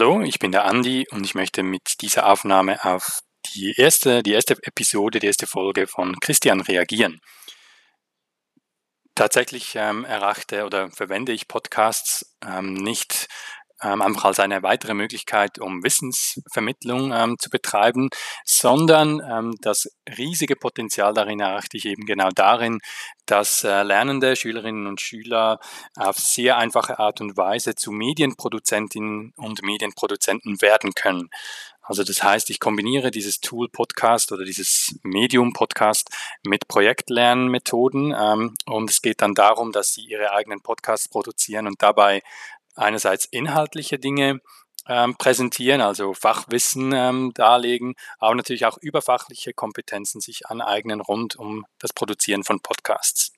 Hallo, ich bin der Andi und ich möchte mit dieser Aufnahme auf die erste, die erste Episode, die erste Folge von Christian reagieren. Tatsächlich ähm, erachte oder verwende ich Podcasts ähm, nicht ähm, einfach als eine weitere Möglichkeit, um Wissensvermittlung ähm, zu betreiben, sondern ähm, das riesige Potenzial darin erachte ich eben genau darin, dass äh, lernende Schülerinnen und Schüler auf sehr einfache Art und Weise zu Medienproduzentinnen und Medienproduzenten werden können. Also das heißt, ich kombiniere dieses Tool Podcast oder dieses Medium Podcast mit Projektlernmethoden ähm, und es geht dann darum, dass sie ihre eigenen Podcasts produzieren und dabei einerseits inhaltliche Dinge ähm, präsentieren, also Fachwissen ähm, darlegen, aber natürlich auch überfachliche Kompetenzen sich aneignen rund um das Produzieren von Podcasts.